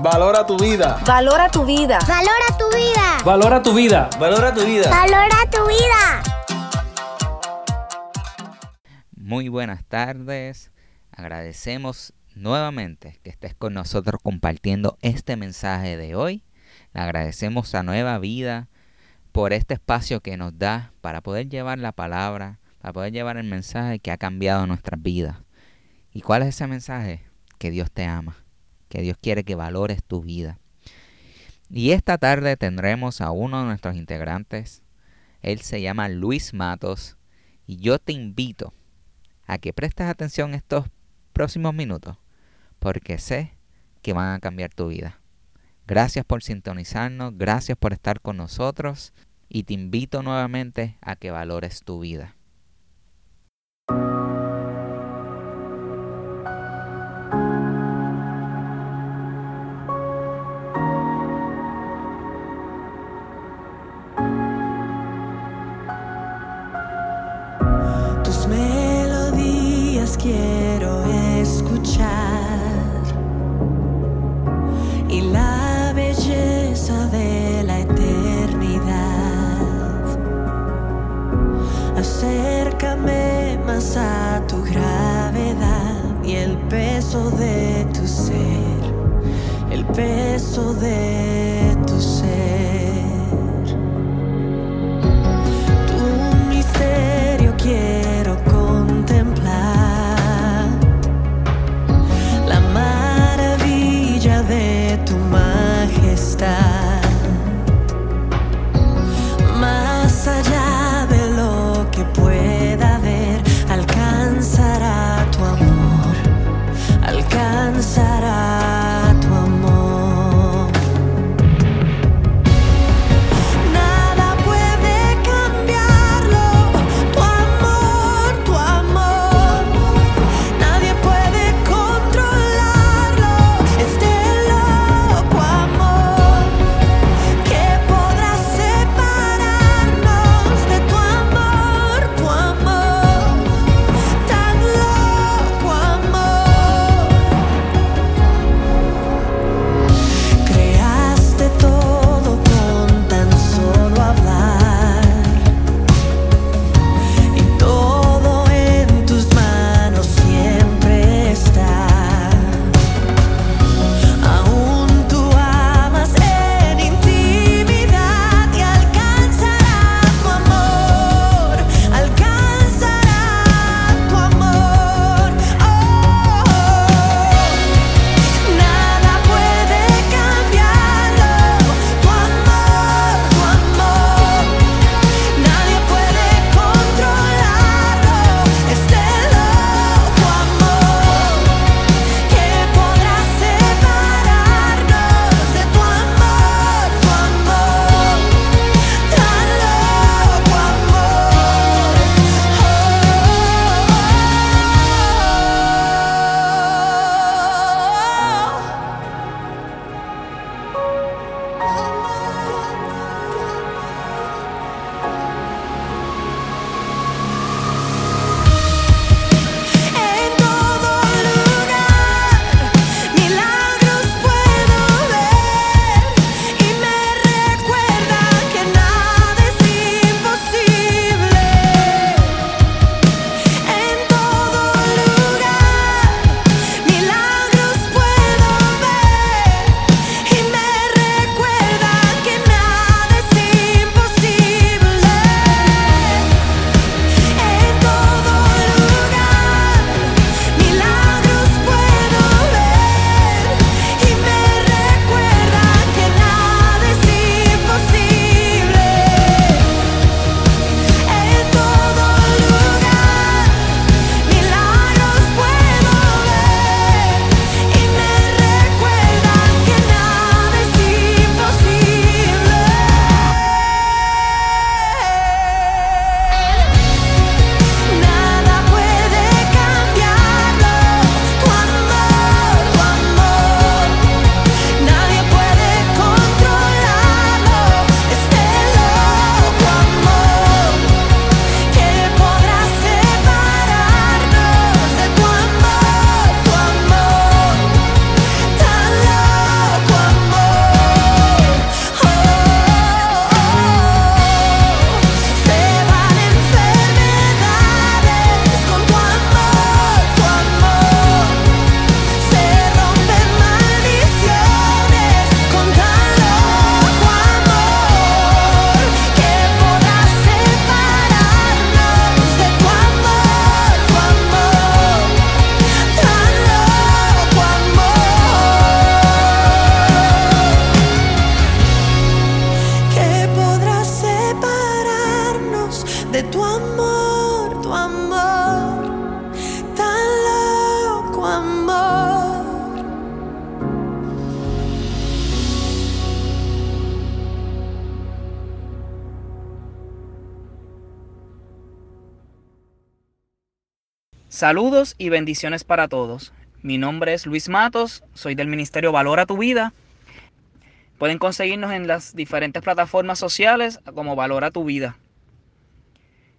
Valora tu vida. Valora tu vida. Valora tu vida. Valora tu vida. Valora tu vida. Valora tu vida. Muy buenas tardes. Agradecemos nuevamente que estés con nosotros compartiendo este mensaje de hoy. Le agradecemos a Nueva Vida por este espacio que nos da para poder llevar la palabra, para poder llevar el mensaje que ha cambiado nuestras vidas. ¿Y cuál es ese mensaje? Que Dios te ama que Dios quiere que valores tu vida. Y esta tarde tendremos a uno de nuestros integrantes. Él se llama Luis Matos y yo te invito a que prestes atención estos próximos minutos porque sé que van a cambiar tu vida. Gracias por sintonizarnos, gracias por estar con nosotros y te invito nuevamente a que valores tu vida. Peso de Saludos y bendiciones para todos. Mi nombre es Luis Matos, soy del Ministerio Valora tu Vida. Pueden conseguirnos en las diferentes plataformas sociales como Valora tu Vida.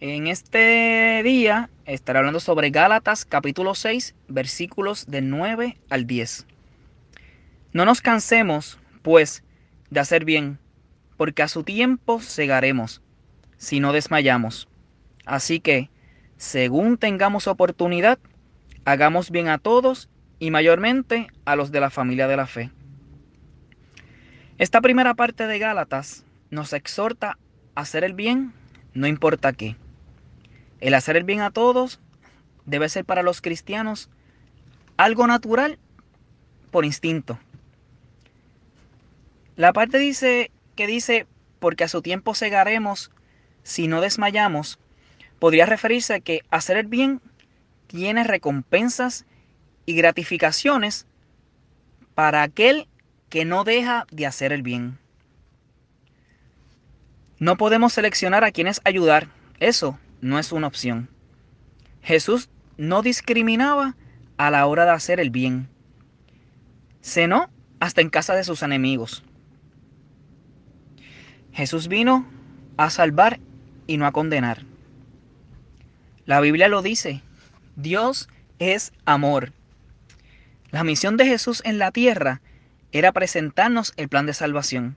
En este día estaré hablando sobre Gálatas capítulo 6 versículos del 9 al 10. No nos cansemos, pues, de hacer bien, porque a su tiempo segaremos, si no desmayamos. Así que, según tengamos oportunidad, hagamos bien a todos y mayormente a los de la familia de la fe. Esta primera parte de Gálatas nos exhorta a hacer el bien, no importa qué. El hacer el bien a todos debe ser para los cristianos algo natural por instinto. La parte dice que dice, porque a su tiempo cegaremos si no desmayamos, podría referirse a que hacer el bien tiene recompensas y gratificaciones para aquel que no deja de hacer el bien. No podemos seleccionar a quienes ayudar, eso no es una opción. Jesús no discriminaba a la hora de hacer el bien. Cenó hasta en casa de sus enemigos. Jesús vino a salvar y no a condenar. La Biblia lo dice, Dios es amor. La misión de Jesús en la tierra era presentarnos el plan de salvación.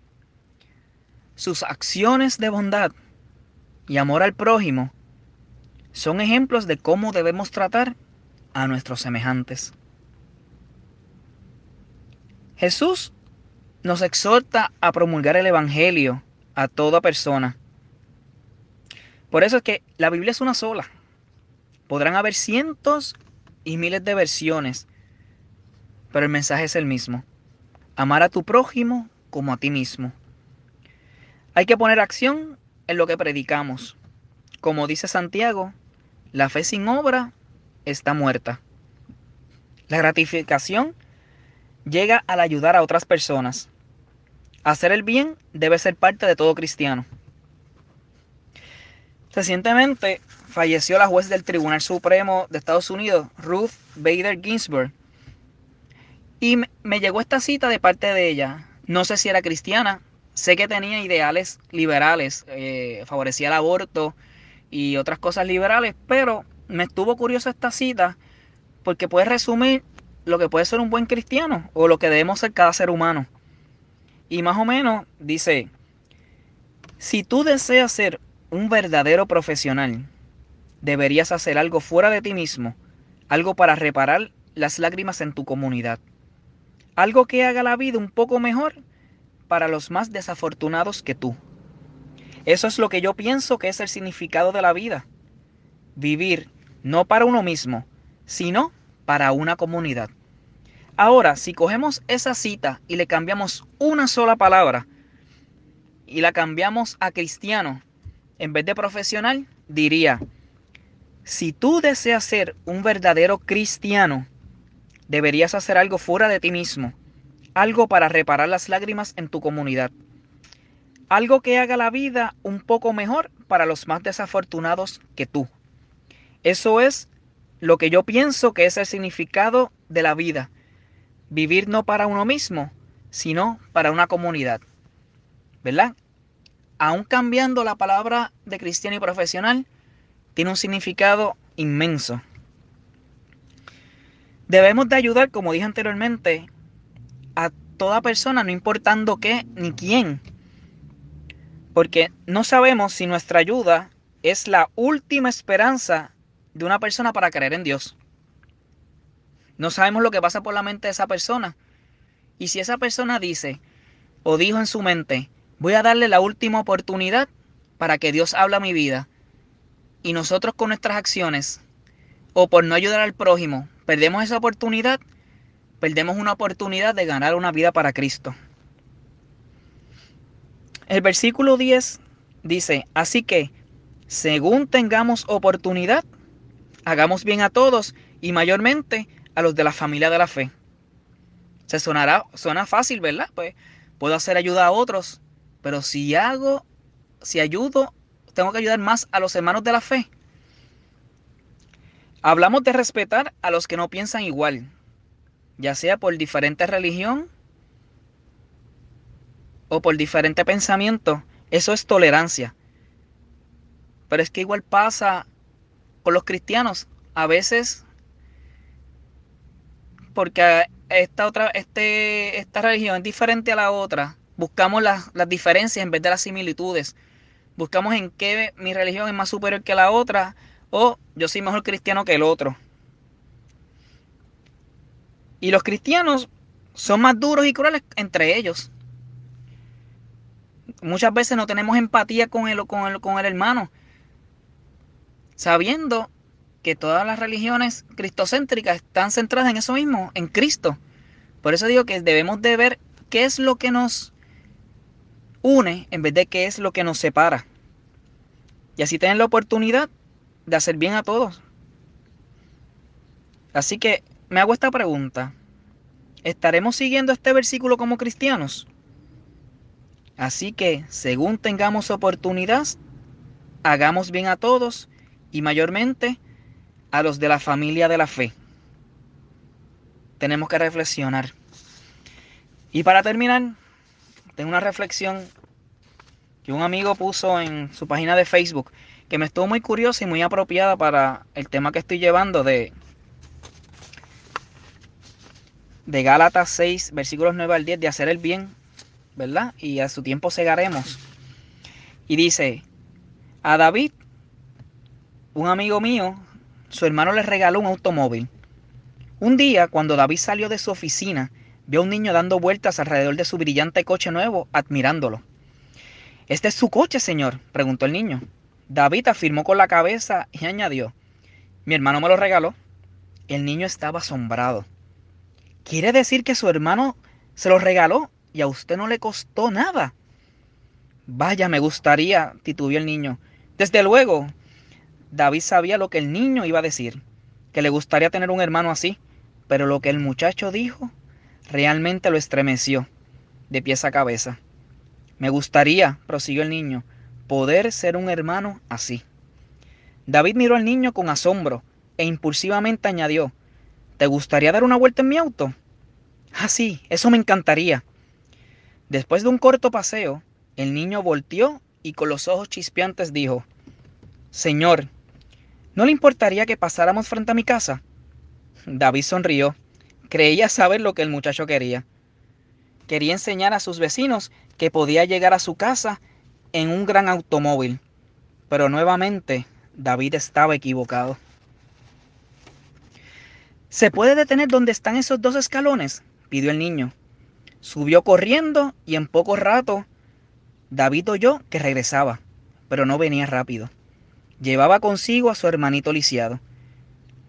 Sus acciones de bondad y amor al prójimo son ejemplos de cómo debemos tratar a nuestros semejantes. Jesús nos exhorta a promulgar el Evangelio a toda persona. Por eso es que la Biblia es una sola. Podrán haber cientos y miles de versiones, pero el mensaje es el mismo. Amar a tu prójimo como a ti mismo. Hay que poner acción en lo que predicamos. Como dice Santiago, la fe sin obra está muerta. La gratificación llega al ayudar a otras personas. Hacer el bien debe ser parte de todo cristiano. Recientemente falleció la juez del Tribunal Supremo de Estados Unidos, Ruth Bader Ginsburg. Y me llegó esta cita de parte de ella. No sé si era cristiana, sé que tenía ideales liberales, eh, favorecía el aborto y otras cosas liberales, pero me estuvo curiosa esta cita porque puede resumir lo que puede ser un buen cristiano o lo que debemos ser cada ser humano. Y más o menos dice, si tú deseas ser un verdadero profesional, deberías hacer algo fuera de ti mismo, algo para reparar las lágrimas en tu comunidad, algo que haga la vida un poco mejor para los más desafortunados que tú. Eso es lo que yo pienso que es el significado de la vida. Vivir no para uno mismo, sino para una comunidad. Ahora, si cogemos esa cita y le cambiamos una sola palabra y la cambiamos a cristiano, en vez de profesional, diría, si tú deseas ser un verdadero cristiano, deberías hacer algo fuera de ti mismo, algo para reparar las lágrimas en tu comunidad, algo que haga la vida un poco mejor para los más desafortunados que tú. Eso es lo que yo pienso que es el significado de la vida. Vivir no para uno mismo, sino para una comunidad. ¿Verdad? Aún cambiando la palabra de cristiano y profesional, tiene un significado inmenso. Debemos de ayudar, como dije anteriormente, a toda persona, no importando qué ni quién. Porque no sabemos si nuestra ayuda es la última esperanza de una persona para creer en Dios. No sabemos lo que pasa por la mente de esa persona. Y si esa persona dice o dijo en su mente, Voy a darle la última oportunidad para que Dios hable a mi vida. Y nosotros con nuestras acciones o por no ayudar al prójimo perdemos esa oportunidad, perdemos una oportunidad de ganar una vida para Cristo. El versículo 10 dice, así que, según tengamos oportunidad, hagamos bien a todos y mayormente a los de la familia de la fe. Se sonará, suena fácil, ¿verdad? Pues puedo hacer ayuda a otros, pero si hago, si ayudo, tengo que ayudar más a los hermanos de la fe. Hablamos de respetar a los que no piensan igual, ya sea por diferente religión o por diferente pensamiento. Eso es tolerancia. Pero es que igual pasa con los cristianos. A veces, porque esta otra, este, esta religión es diferente a la otra, buscamos las, las diferencias en vez de las similitudes. Buscamos en qué mi religión es más superior que la otra o yo soy mejor cristiano que el otro. Y los cristianos son más duros y crueles entre ellos. Muchas veces no tenemos empatía con el, con el, con el hermano, sabiendo que todas las religiones cristocéntricas están centradas en eso mismo, en Cristo. Por eso digo que debemos de ver qué es lo que nos une en vez de qué es lo que nos separa. Y así tener la oportunidad de hacer bien a todos. Así que me hago esta pregunta. ¿Estaremos siguiendo este versículo como cristianos? Así que, según tengamos oportunidad, hagamos bien a todos y mayormente a los de la familia de la fe. Tenemos que reflexionar. Y para terminar, tengo una reflexión que un amigo puso en su página de Facebook que me estuvo muy curiosa y muy apropiada para el tema que estoy llevando de, de Gálatas 6, versículos 9 al 10, de hacer el bien, ¿verdad? Y a su tiempo cegaremos. Y dice, a David, un amigo mío, su hermano le regaló un automóvil. Un día, cuando David salió de su oficina, vio a un niño dando vueltas alrededor de su brillante coche nuevo, admirándolo. ¿Este es su coche, señor? preguntó el niño. David afirmó con la cabeza y añadió, mi hermano me lo regaló. El niño estaba asombrado. ¿Quiere decir que su hermano se lo regaló y a usted no le costó nada? Vaya, me gustaría, titubeó el niño. Desde luego, David sabía lo que el niño iba a decir, que le gustaría tener un hermano así, pero lo que el muchacho dijo realmente lo estremeció, de pies a cabeza. Me gustaría, prosiguió el niño, poder ser un hermano así. David miró al niño con asombro e impulsivamente añadió, ¿Te gustaría dar una vuelta en mi auto? Ah, sí, eso me encantaría. Después de un corto paseo, el niño volteó y con los ojos chispeantes dijo, Señor, ¿no le importaría que pasáramos frente a mi casa? David sonrió. Creía saber lo que el muchacho quería. Quería enseñar a sus vecinos que podía llegar a su casa en un gran automóvil. Pero nuevamente David estaba equivocado. ¿Se puede detener donde están esos dos escalones? pidió el niño. Subió corriendo y en poco rato David oyó que regresaba, pero no venía rápido. Llevaba consigo a su hermanito lisiado.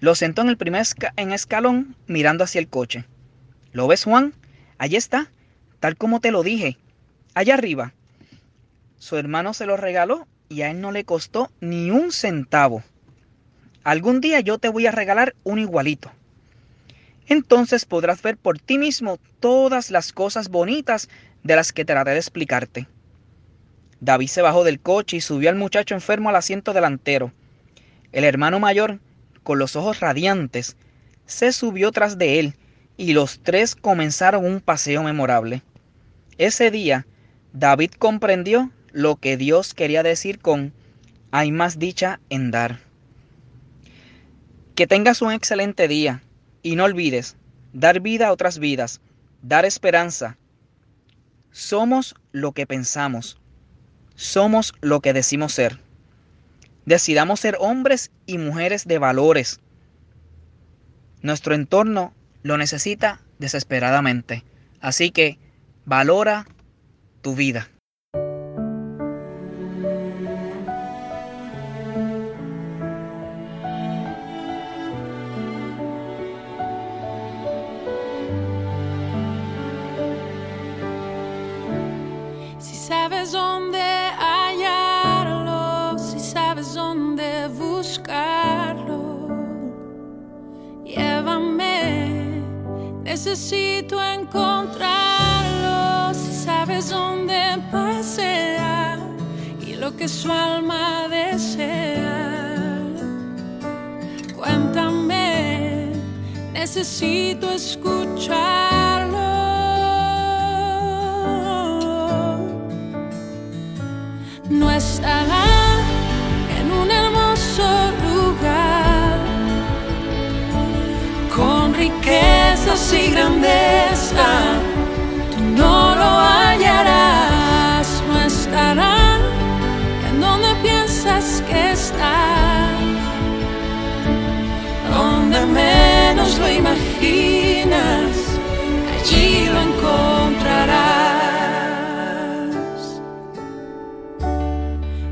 Lo sentó en el primer escalón mirando hacia el coche. ¿Lo ves, Juan? Allí está, tal como te lo dije. Allá arriba. Su hermano se lo regaló y a él no le costó ni un centavo. Algún día yo te voy a regalar un igualito. Entonces podrás ver por ti mismo todas las cosas bonitas de las que traté de explicarte. David se bajó del coche y subió al muchacho enfermo al asiento delantero. El hermano mayor, con los ojos radiantes, se subió tras de él y los tres comenzaron un paseo memorable. Ese día, David comprendió lo que Dios quería decir con hay más dicha en dar. Que tengas un excelente día y no olvides dar vida a otras vidas, dar esperanza. Somos lo que pensamos, somos lo que decimos ser. Decidamos ser hombres y mujeres de valores. Nuestro entorno lo necesita desesperadamente. Así que valora tu vida. Necesito encontrarlo. Si sabes dónde pasea y lo que su alma desea, cuéntame. necesito escucharlo. No estará riquezas y grandeza. Tú no lo hallarás, no estará en donde piensas que está donde menos lo imaginas, allí lo encontrarás.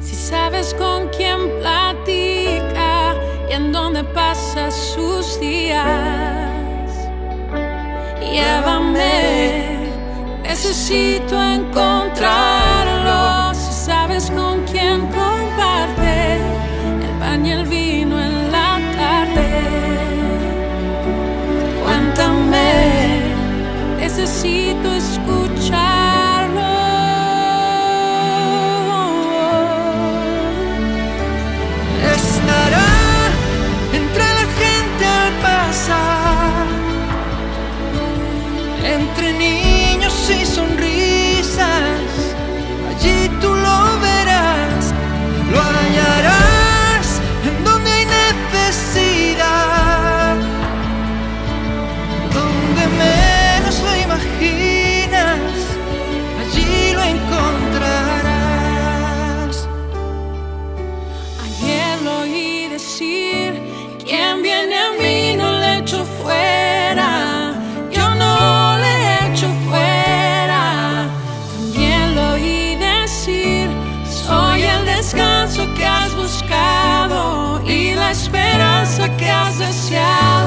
Si sabes con quién platica y en dónde pasa sus días, llévame, necesito encontrarlo. Esperanza que has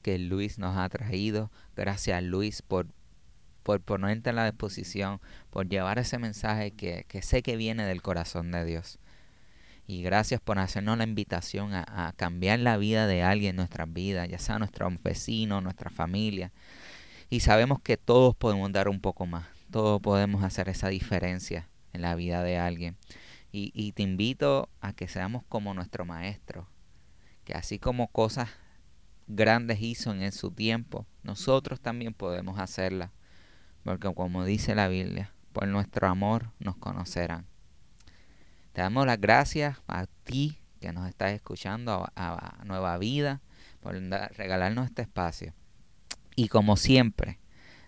que Luis nos ha traído. Gracias Luis por, por ponerte a la disposición, por llevar ese mensaje que, que sé que viene del corazón de Dios. Y gracias por hacernos la invitación a, cambiar la vida de alguien en nuestras vidas, ya sea nuestro vecino, nuestra familia. Y sabemos que todos podemos dar un poco más, todos podemos hacer esa diferencia en la vida de alguien. Y, y te invito a que seamos como nuestro maestro, que así como cosas grandes hizo en su tiempo, nosotros también podemos hacerlas. Porque como dice la Biblia, por nuestro amor nos conocerán. Te damos las gracias a ti que nos estás escuchando, a, a Nueva Vida, por regalarnos este espacio. Y como siempre,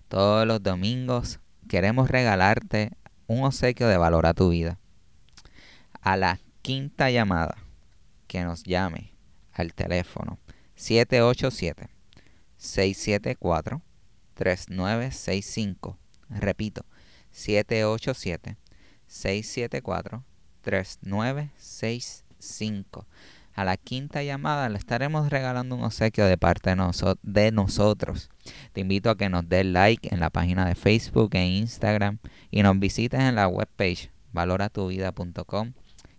todos los domingos queremos regalarte un obsequio de valor a tu vida. A la quinta llamada que nos llame al teléfono 787 674 3965. Repito, 787 674 3965. A la quinta llamada le estaremos regalando un obsequio de parte de nosotros. Te invito a que nos des like en la página de Facebook e Instagram y nos visites en la webpage valoratuvida.com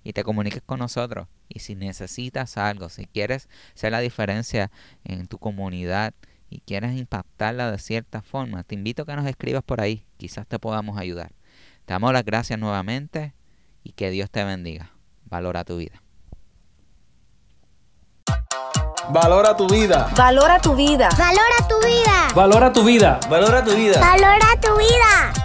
y te comuniques con nosotros. Y si necesitas algo, si quieres ser la diferencia en tu comunidad y quieres impactarla de cierta forma, te invito a que nos escribas por ahí. Quizás te podamos ayudar. Te damos las gracias nuevamente y que Dios te bendiga. Valora tu vida. Valora tu vida. Valora tu vida. Valora tu vida. Valora tu vida. Valora tu vida. Valora tu vida.